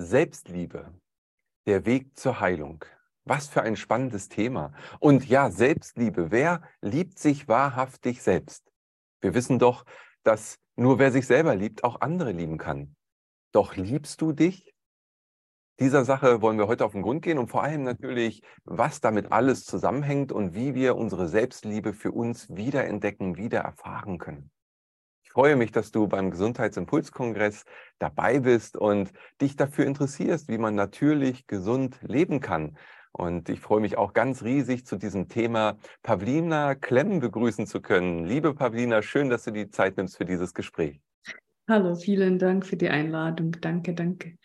Selbstliebe, der Weg zur Heilung. Was für ein spannendes Thema. Und ja, Selbstliebe. Wer liebt sich wahrhaftig selbst? Wir wissen doch, dass nur wer sich selber liebt, auch andere lieben kann. Doch liebst du dich? Dieser Sache wollen wir heute auf den Grund gehen und vor allem natürlich, was damit alles zusammenhängt und wie wir unsere Selbstliebe für uns wiederentdecken, wieder erfahren können. Ich freue mich, dass du beim Gesundheitsimpulskongress dabei bist und dich dafür interessierst, wie man natürlich gesund leben kann. Und ich freue mich auch ganz riesig, zu diesem Thema Pavlina Klemm begrüßen zu können. Liebe Pavlina, schön, dass du die Zeit nimmst für dieses Gespräch. Hallo, vielen Dank für die Einladung. Danke, danke.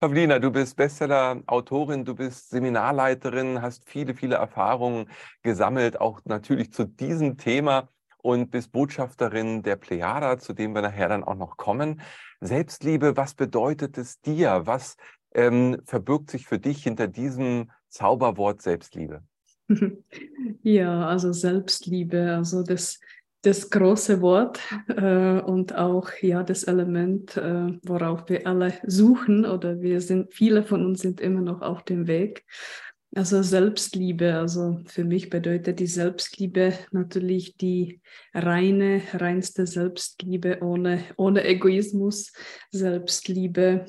Pavlina, du bist Bestseller-Autorin, du bist Seminarleiterin, hast viele, viele Erfahrungen gesammelt, auch natürlich zu diesem Thema und bist Botschafterin der Plejada, zu dem wir nachher dann auch noch kommen. Selbstliebe, was bedeutet es dir? Was ähm, verbirgt sich für dich hinter diesem Zauberwort Selbstliebe? Ja, also Selbstliebe, also das, das große Wort äh, und auch ja das Element, äh, worauf wir alle suchen oder wir sind, viele von uns sind immer noch auf dem Weg. Also Selbstliebe, also für mich bedeutet die Selbstliebe natürlich die reine, reinste Selbstliebe ohne, ohne Egoismus, Selbstliebe,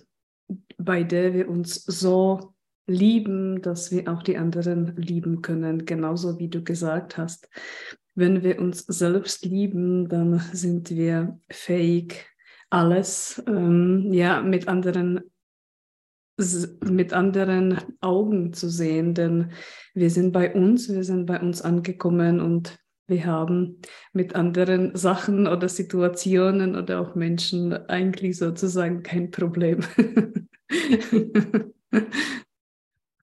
bei der wir uns so lieben, dass wir auch die anderen lieben können, genauso wie du gesagt hast. Wenn wir uns selbst lieben, dann sind wir fähig, alles ähm, ja, mit anderen mit anderen Augen zu sehen, denn wir sind bei uns, wir sind bei uns angekommen und wir haben mit anderen Sachen oder Situationen oder auch Menschen eigentlich sozusagen kein Problem.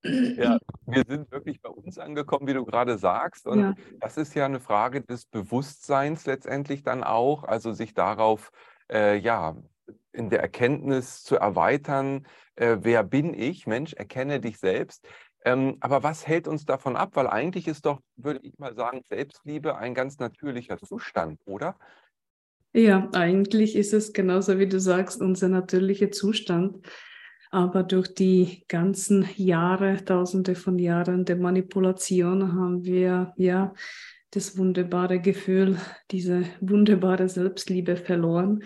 Ja, wir sind wirklich bei uns angekommen, wie du gerade sagst. Und ja. das ist ja eine Frage des Bewusstseins letztendlich dann auch, also sich darauf äh, ja in der Erkenntnis zu erweitern, äh, wer bin ich? Mensch, erkenne dich selbst. Ähm, aber was hält uns davon ab? Weil eigentlich ist doch, würde ich mal sagen, Selbstliebe ein ganz natürlicher Zustand, oder? Ja, eigentlich ist es genauso, wie du sagst, unser natürlicher Zustand. Aber durch die ganzen Jahre, tausende von Jahren der Manipulation haben wir ja das wunderbare Gefühl, diese wunderbare Selbstliebe verloren.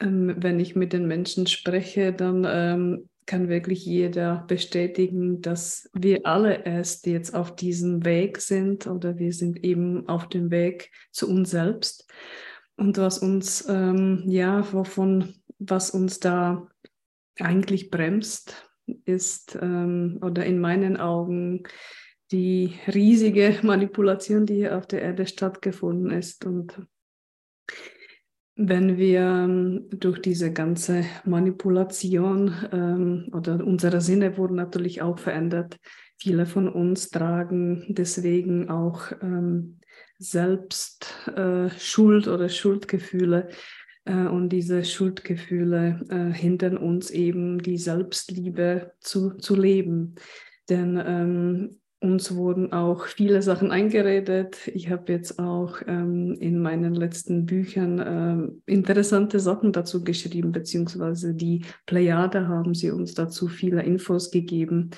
Ähm, wenn ich mit den Menschen spreche, dann ähm, kann wirklich jeder bestätigen, dass wir alle erst jetzt auf diesem Weg sind oder wir sind eben auf dem Weg zu uns selbst. Und was uns, ähm, ja, wovon, was uns da eigentlich bremst, ist ähm, oder in meinen Augen die riesige Manipulation, die hier auf der Erde stattgefunden ist. Und wenn wir ähm, durch diese ganze Manipulation ähm, oder unsere Sinne wurden natürlich auch verändert. Viele von uns tragen deswegen auch ähm, selbst äh, Schuld oder Schuldgefühle. Äh, und diese Schuldgefühle äh, hindern uns eben, die Selbstliebe zu, zu leben. Denn ähm, uns wurden auch viele Sachen eingeredet. Ich habe jetzt auch ähm, in meinen letzten Büchern ähm, interessante Sachen dazu geschrieben, beziehungsweise die Plejade haben sie uns dazu viele Infos gegeben,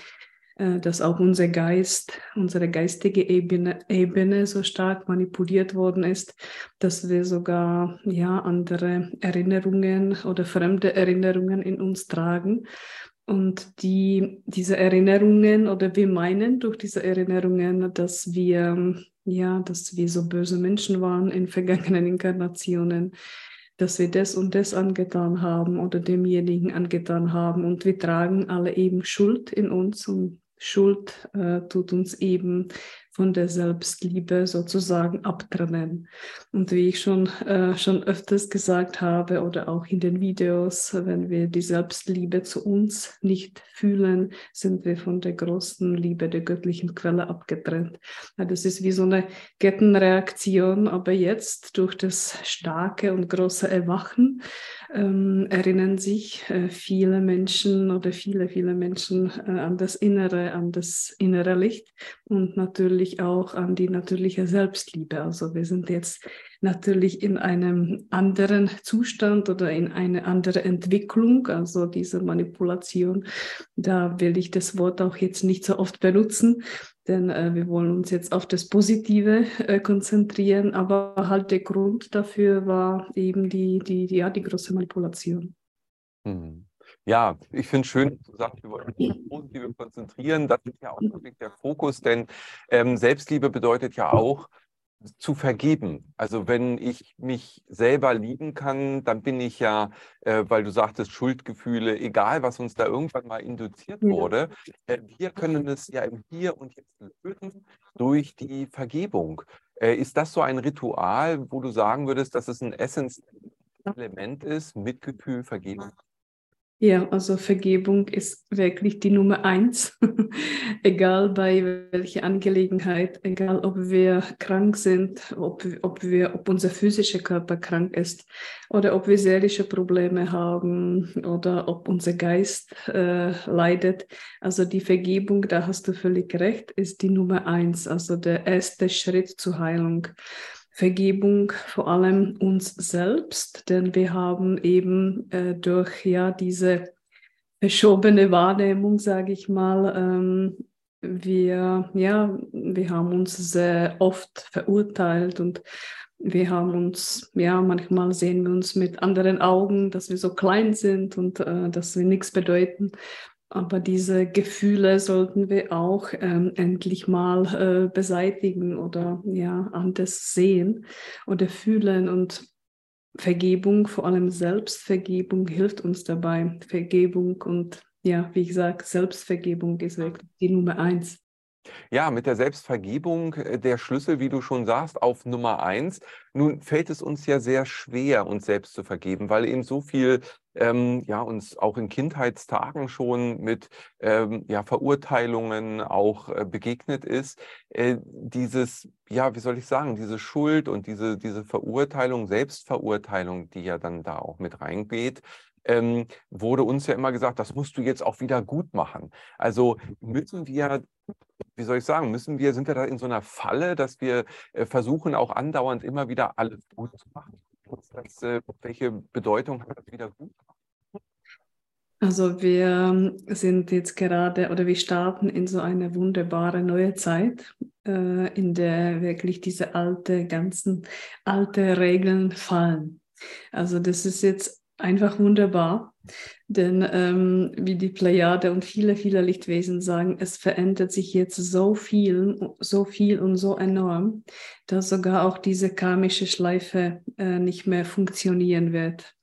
äh, dass auch unser Geist, unsere geistige Ebene, Ebene so stark manipuliert worden ist, dass wir sogar ja andere Erinnerungen oder fremde Erinnerungen in uns tragen und die, diese Erinnerungen oder wir meinen durch diese Erinnerungen, dass wir, ja, dass wir so böse Menschen waren in vergangenen Inkarnationen, dass wir das und das angetan haben oder demjenigen angetan haben. Und wir tragen alle eben Schuld in uns und Schuld äh, tut uns eben von der Selbstliebe sozusagen abtrennen. Und wie ich schon, äh, schon öfters gesagt habe oder auch in den Videos, wenn wir die Selbstliebe zu uns nicht fühlen, sind wir von der großen Liebe der göttlichen Quelle abgetrennt. Das ist wie so eine Kettenreaktion, aber jetzt durch das starke und große Erwachen ähm, erinnern sich äh, viele Menschen oder viele, viele Menschen äh, an das Innere, an das innere Licht und natürlich natürlich auch an die natürliche Selbstliebe. Also wir sind jetzt natürlich in einem anderen Zustand oder in eine andere Entwicklung, also diese Manipulation. Da will ich das Wort auch jetzt nicht so oft benutzen, denn äh, wir wollen uns jetzt auf das Positive äh, konzentrieren. Aber halt der Grund dafür war eben die, die, die, ja, die große Manipulation. Hm. Ja, ich finde es schön, dass du sagst, wir wollen uns auf Positive konzentrieren. Das ist ja auch wirklich der Fokus, denn ähm, Selbstliebe bedeutet ja auch, zu vergeben. Also wenn ich mich selber lieben kann, dann bin ich ja, äh, weil du sagtest, Schuldgefühle, egal was uns da irgendwann mal induziert wurde, äh, wir können es ja im Hier und Jetzt lösen durch die Vergebung. Äh, ist das so ein Ritual, wo du sagen würdest, dass es ein essentielles Element ist, Mitgefühl, Vergebung? Ja, also Vergebung ist wirklich die Nummer eins, egal bei welcher Angelegenheit, egal ob wir krank sind, ob, ob, wir, ob unser physischer Körper krank ist oder ob wir seelische Probleme haben oder ob unser Geist äh, leidet. Also die Vergebung, da hast du völlig recht, ist die Nummer eins, also der erste Schritt zur Heilung. Vergebung vor allem uns selbst, denn wir haben eben äh, durch ja diese verschobene Wahrnehmung, sage ich mal, ähm, wir ja wir haben uns sehr oft verurteilt und wir haben uns ja manchmal sehen wir uns mit anderen Augen, dass wir so klein sind und äh, dass wir nichts bedeuten aber diese Gefühle sollten wir auch ähm, endlich mal äh, beseitigen oder ja anders sehen oder fühlen und Vergebung, vor allem Selbstvergebung, hilft uns dabei. Vergebung und ja, wie gesagt, Selbstvergebung ist wirklich die Nummer eins. Ja, mit der Selbstvergebung äh, der Schlüssel, wie du schon sagst, auf Nummer eins. Nun fällt es uns ja sehr schwer, uns selbst zu vergeben, weil eben so viel ähm, ja, uns auch in Kindheitstagen schon mit ähm, ja, Verurteilungen auch äh, begegnet ist. Äh, dieses, ja, wie soll ich sagen, diese Schuld und diese, diese Verurteilung, Selbstverurteilung, die ja dann da auch mit reingeht, ähm, wurde uns ja immer gesagt, das musst du jetzt auch wieder gut machen. Also müssen wir, wie soll ich sagen, müssen wir, sind wir da in so einer Falle, dass wir äh, versuchen auch andauernd immer wieder alles gut zu machen? Das, welche Bedeutung hat das wieder gut? Also wir sind jetzt gerade oder wir starten in so eine wunderbare neue Zeit, äh, in der wirklich diese alte, ganzen alte Regeln fallen. Also das ist jetzt einfach wunderbar, denn ähm, wie die Plejade und viele, viele Lichtwesen sagen, es verändert sich jetzt so viel, so viel und so enorm, dass sogar auch diese karmische Schleife äh, nicht mehr funktionieren wird.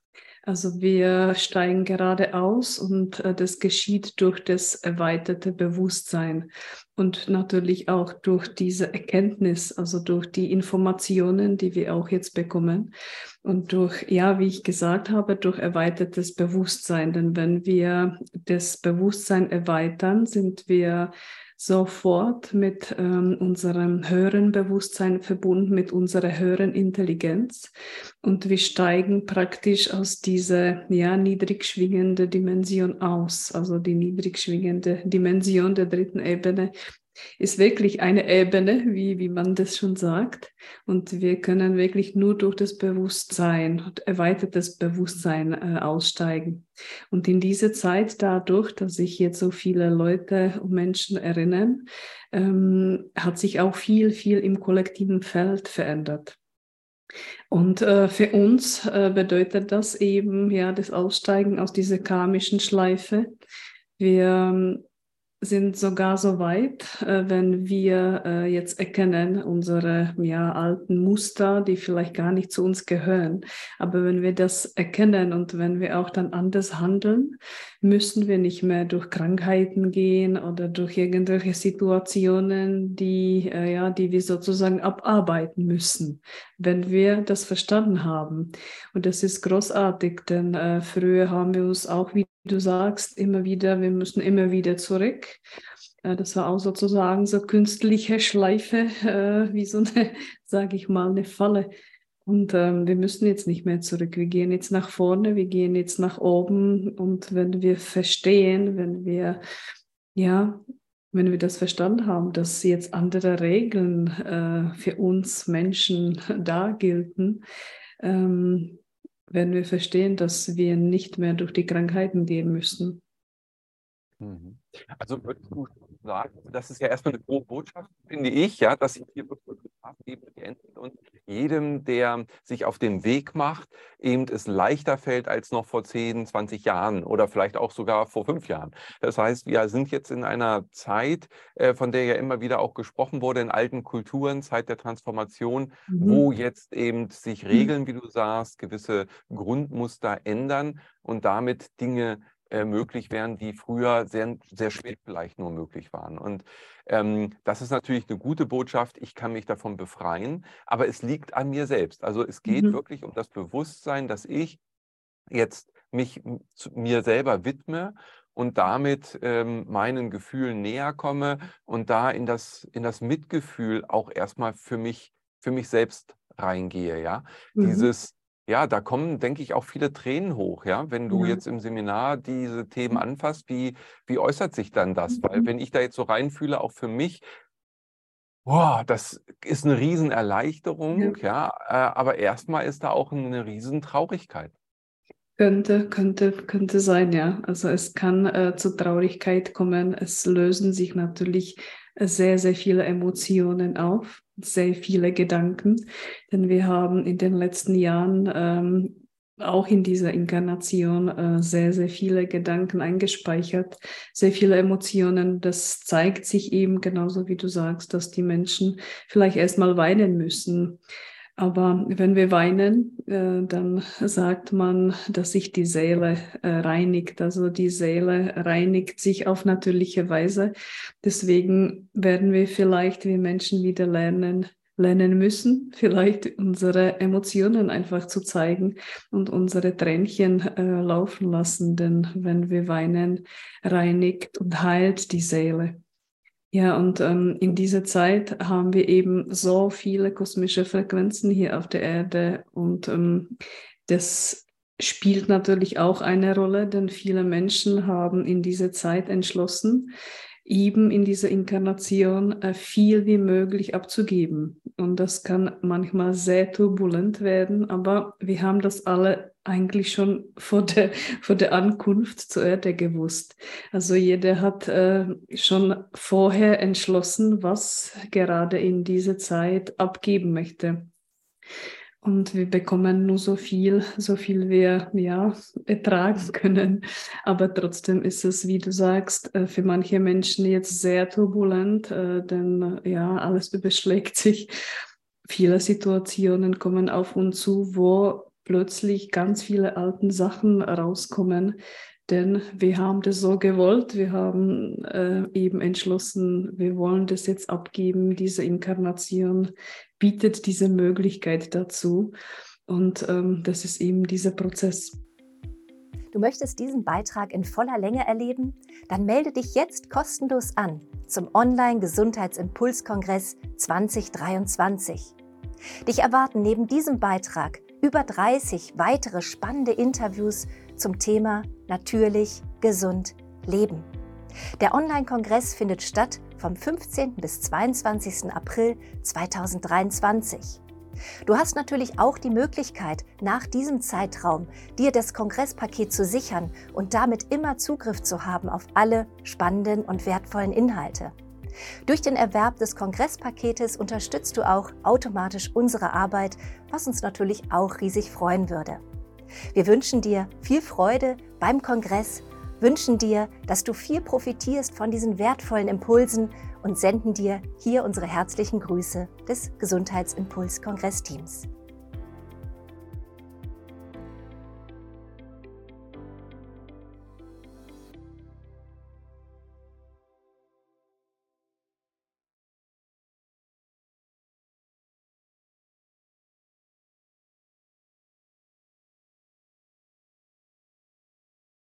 Also wir steigen gerade aus und äh, das geschieht durch das erweiterte Bewusstsein und natürlich auch durch diese Erkenntnis, also durch die Informationen, die wir auch jetzt bekommen und durch, ja, wie ich gesagt habe, durch erweitertes Bewusstsein. Denn wenn wir das Bewusstsein erweitern, sind wir sofort mit ähm, unserem höheren Bewusstsein verbunden, mit unserer höheren Intelligenz. Und wir steigen praktisch aus dieser ja, niedrig schwingenden Dimension aus. Also die niedrig schwingende Dimension der dritten Ebene ist wirklich eine Ebene, wie, wie man das schon sagt. Und wir können wirklich nur durch das Bewusstsein, erweitertes Bewusstsein äh, aussteigen. Und in dieser Zeit, dadurch, dass sich jetzt so viele Leute und Menschen erinnern, ähm, hat sich auch viel, viel im kollektiven Feld verändert. Und äh, für uns äh, bedeutet das eben ja das Aussteigen aus dieser karmischen Schleife. Wir sind sogar so weit, äh, wenn wir äh, jetzt erkennen, unsere ja, alten Muster, die vielleicht gar nicht zu uns gehören. Aber wenn wir das erkennen und wenn wir auch dann anders handeln, müssen wir nicht mehr durch Krankheiten gehen oder durch irgendwelche Situationen, die, äh, ja, die wir sozusagen abarbeiten müssen, wenn wir das verstanden haben. Und das ist großartig, denn früher haben wir uns auch, wie du sagst, immer wieder, wir müssen immer wieder zurück. Äh, das war auch sozusagen so künstliche Schleife, äh, wie so eine, sage ich mal, eine Falle. Und ähm, wir müssen jetzt nicht mehr zurück. Wir gehen jetzt nach vorne, wir gehen jetzt nach oben. Und wenn wir verstehen, wenn wir ja wenn wir das verstanden haben, dass jetzt andere Regeln äh, für uns Menschen da gelten, ähm, werden wir verstehen, dass wir nicht mehr durch die Krankheiten gehen müssen. Mhm. Also würdest du sagen, das ist ja erstmal eine frohe Botschaft, finde ich, ja, dass sich hier wirklich eben und jedem, der sich auf den Weg macht, eben es leichter fällt als noch vor 10, 20 Jahren oder vielleicht auch sogar vor fünf Jahren. Das heißt, wir sind jetzt in einer Zeit, äh, von der ja immer wieder auch gesprochen wurde, in alten Kulturen, Zeit der Transformation, mhm. wo jetzt eben sich mhm. Regeln, wie du sagst, gewisse Grundmuster ändern und damit Dinge äh, möglich wären, die früher sehr, sehr schwer vielleicht nur möglich waren. Und ähm, das ist natürlich eine gute Botschaft. Ich kann mich davon befreien, aber es liegt an mir selbst. Also es geht mhm. wirklich um das Bewusstsein, dass ich jetzt mich mir selber widme und damit ähm, meinen Gefühlen näher komme und da in das, in das Mitgefühl auch erstmal für mich, für mich selbst reingehe. Ja? Mhm. Dieses ja, da kommen, denke ich, auch viele Tränen hoch, ja. Wenn du ja. jetzt im Seminar diese Themen mhm. anfasst, wie, wie äußert sich dann das? Mhm. Weil wenn ich da jetzt so reinfühle, auch für mich, boah, das ist eine Riesenerleichterung, ja, ja äh, aber erstmal ist da auch eine Riesentraurigkeit. Könnte, könnte, könnte sein, ja. Also es kann äh, zu Traurigkeit kommen. Es lösen sich natürlich sehr, sehr viele Emotionen auf, sehr viele Gedanken, denn wir haben in den letzten Jahren ähm, auch in dieser Inkarnation äh, sehr, sehr viele Gedanken eingespeichert, sehr viele Emotionen. Das zeigt sich eben genauso, wie du sagst, dass die Menschen vielleicht erstmal weinen müssen aber wenn wir weinen, äh, dann sagt man, dass sich die Seele äh, reinigt. Also die Seele reinigt sich auf natürliche Weise. Deswegen werden wir vielleicht wie Menschen wieder lernen, lernen müssen, vielleicht unsere Emotionen einfach zu zeigen und unsere Tränchen äh, laufen lassen. Denn wenn wir weinen, reinigt und heilt die Seele. Ja, und ähm, in dieser Zeit haben wir eben so viele kosmische Frequenzen hier auf der Erde und ähm, das spielt natürlich auch eine Rolle, denn viele Menschen haben in dieser Zeit entschlossen, eben in dieser Inkarnation äh, viel wie möglich abzugeben. Und das kann manchmal sehr turbulent werden, aber wir haben das alle eigentlich schon vor der, vor der Ankunft zur Erde gewusst. Also jeder hat äh, schon vorher entschlossen, was gerade in dieser Zeit abgeben möchte. Und wir bekommen nur so viel, so viel wir ja ertragen können. Aber trotzdem ist es, wie du sagst, äh, für manche Menschen jetzt sehr turbulent, äh, denn ja, alles überschlägt sich. Viele Situationen kommen auf uns zu, wo plötzlich ganz viele alten Sachen rauskommen. Denn wir haben das so gewollt, wir haben äh, eben entschlossen, wir wollen das jetzt abgeben. Diese Inkarnation bietet diese Möglichkeit dazu. Und ähm, das ist eben dieser Prozess. Du möchtest diesen Beitrag in voller Länge erleben? Dann melde dich jetzt kostenlos an zum Online-Gesundheitsimpulskongress 2023. Dich erwarten neben diesem Beitrag über 30 weitere spannende Interviews zum Thema Natürlich, gesund, leben. Der Online-Kongress findet statt vom 15. bis 22. April 2023. Du hast natürlich auch die Möglichkeit, nach diesem Zeitraum dir das Kongresspaket zu sichern und damit immer Zugriff zu haben auf alle spannenden und wertvollen Inhalte. Durch den Erwerb des Kongresspaketes unterstützt du auch automatisch unsere Arbeit, was uns natürlich auch riesig freuen würde. Wir wünschen dir viel Freude beim Kongress, wünschen dir, dass du viel profitierst von diesen wertvollen Impulsen und senden dir hier unsere herzlichen Grüße des Gesundheitsimpuls-Kongressteams.